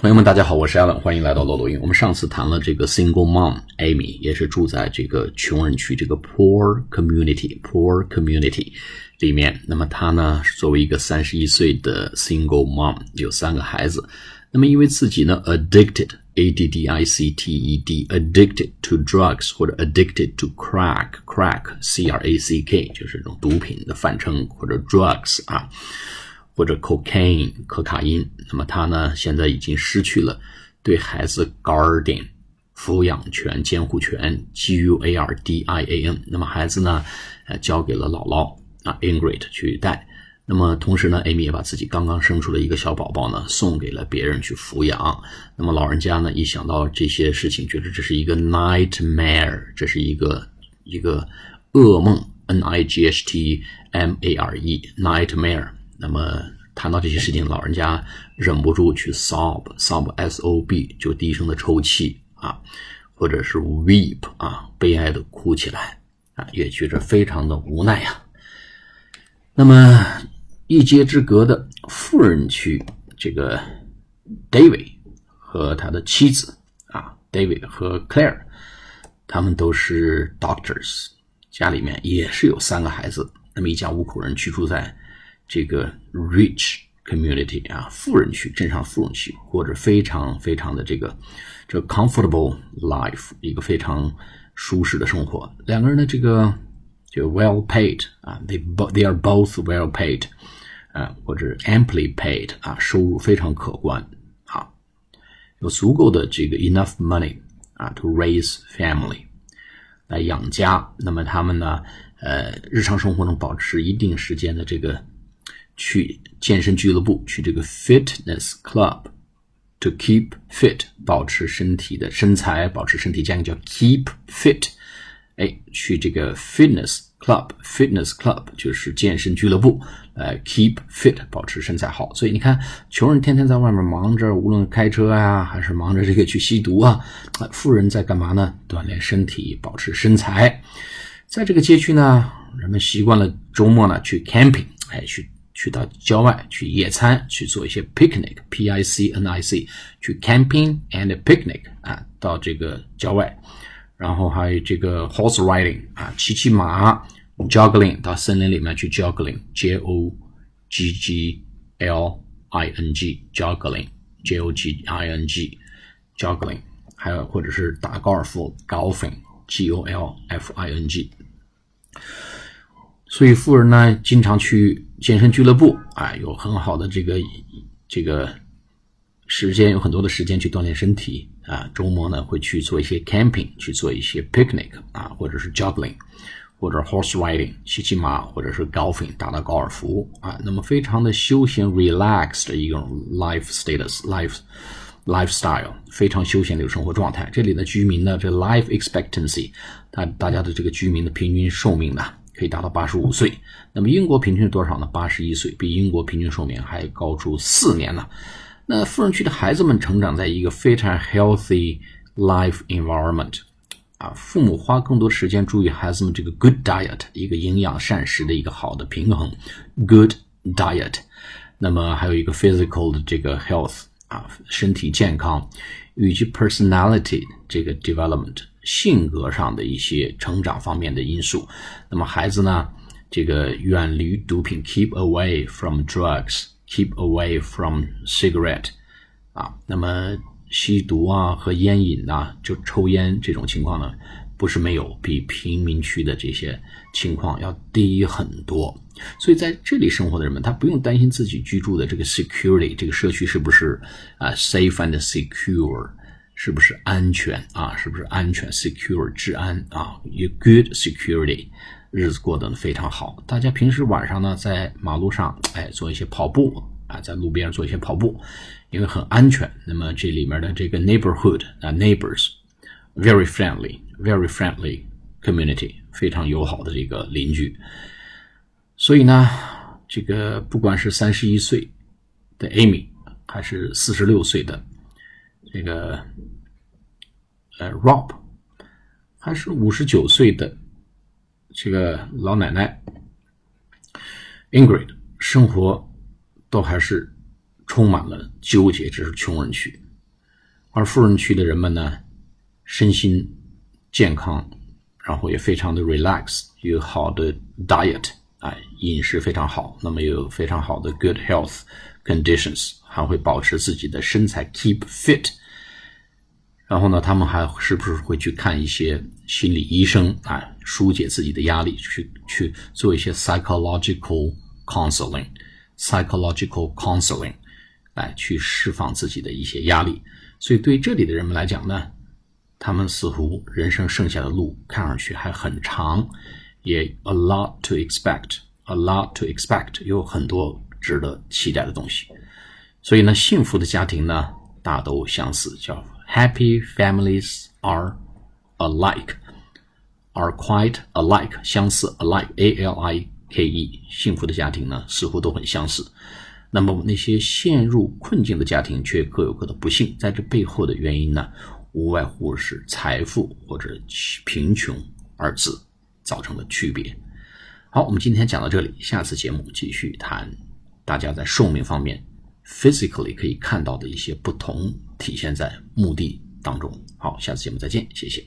朋友们，大家好，我是 Alan，欢迎来到罗罗音。我们上次谈了这个 single mom Amy，也是住在这个穷人区，这个 poor community，poor community 里面。那么她呢，作为一个三十一岁的 single mom，有三个孩子。那么因为自己呢 addicted，a d d i c t e d，addicted to drugs 或者 addicted to crack，crack，c r a c k，就是这种毒品的泛称，或者 drugs 啊。或者 cocaine 可卡因，那么他呢现在已经失去了对孩子 guardian 抚养权、监护权 g u a r d i a n，那么孩子呢呃交给了姥姥啊 Ingrid 去带，那么同时呢 Amy 也把自己刚刚生出的一个小宝宝呢送给了别人去抚养，那么老人家呢一想到这些事情，觉得这是一个 nightmare，这是一个一个噩梦。N i g h t m a r e nightmare。那么谈到这些事情，老人家忍不住去 sob，sob s o b 就低声的抽泣啊，或者是 weep 啊，悲哀的哭起来啊，也觉着非常的无奈呀。那么一街之隔的富人区，这个 David 和他的妻子啊，David 和 Claire，他们都是 doctors，家里面也是有三个孩子，那么一家五口人居住在。这个 rich community 啊，富人区，镇上富人区，过着非常非常的这个这 comfortable life，一个非常舒适的生活。两个人的这个就 well paid 啊，they both they are both well paid 啊，或者 amply paid 啊，收入非常可观啊，有足够的这个 enough money 啊 to raise family 来养家。那么他们呢，呃，日常生活中保持一定时间的这个。去健身俱乐部，去这个 fitness club，to keep fit，保持身体的身材，保持身体健康叫 keep fit。哎，去这个 fitness club，fitness club 就是健身俱乐部，呃 keep fit，保持身材好。所以你看，穷人天天在外面忙着，无论开车呀，还是忙着这个去吸毒啊，富人在干嘛呢？锻炼身体，保持身材。在这个街区呢，人们习惯了周末呢去 camping，哎，去。去到郊外去野餐，去做一些 picnic，p i c n i c，去 camping and picnic 啊，到这个郊外，然后还有这个 horse riding 啊，骑骑马，juggling 到森林里面去 juggling，j o g g l i n g，juggling，j o g i n g，juggling，还有或者是打高尔夫，golfing，g o l f i n g。所以富人呢，经常去健身俱乐部啊，有很好的这个这个时间，有很多的时间去锻炼身体啊。周末呢，会去做一些 camping，去做一些 picnic 啊，或者是 jogging，或者 horse riding，骑骑马，或者是 golfing，打打高尔夫啊。那么非常的休闲 relaxed 的一种 life status，life lifestyle，非常休闲的一个生活状态。这里的居民呢，这 life expectancy，大大家的这个居民的平均寿命呢？可以达到八十五岁，那么英国平均是多少呢？八十一岁，比英国平均寿命还高出四年呢。那富人区的孩子们成长在一个非常 healthy life environment，啊，父母花更多时间注意孩子们这个 good diet，一个营养膳食的一个好的平衡，good diet。那么还有一个 physical 的这个 health，啊，身体健康，以及 personality 这个 development。性格上的一些成长方面的因素，那么孩子呢，这个远离毒品，keep away from drugs，keep away from cigarette，啊，那么吸毒啊和烟瘾呐，就抽烟这种情况呢，不是没有，比贫民区的这些情况要低很多。所以在这里生活的人们，他不用担心自己居住的这个 security，这个社区是不是啊 safe and secure。是不是安全啊？是不是安全？secure 治安啊，有 good security，日子过得非常好。大家平时晚上呢，在马路上哎做一些跑步啊，在路边做一些跑步，因为很安全。那么这里面的这个 neighborhood 啊，neighbors，very friendly，very friendly community，非常友好的这个邻居。所以呢，这个不管是三十一岁的 Amy，还是四十六岁的这个。呃，Rob 还是五十九岁的这个老奶奶 Ingrid，生活都还是充满了纠结。这是穷人区而富人区的人们呢，身心健康，然后也非常的 relax，有好的 diet，哎，饮食非常好，那么有非常好的 good health conditions，还会保持自己的身材 keep fit。然后呢，他们还是不是会去看一些心理医生啊，疏解自己的压力，去去做一些 psychological counseling，psychological counseling，来去释放自己的一些压力。所以对这里的人们来讲呢，他们似乎人生剩下的路看上去还很长，也 a lot to expect，a lot to expect，有很多值得期待的东西。所以呢，幸福的家庭呢，大都相似，叫。Happy families are alike, are quite alike，相似，alike，a l i k e，幸福的家庭呢，似乎都很相似。那么那些陷入困境的家庭却各有各的不幸，在这背后的原因呢，无外乎是财富或者贫穷二字造成的区别。好，我们今天讲到这里，下次节目继续谈大家在寿命方面。physically 可以看到的一些不同，体现在墓地当中。好，下次节目再见，谢谢。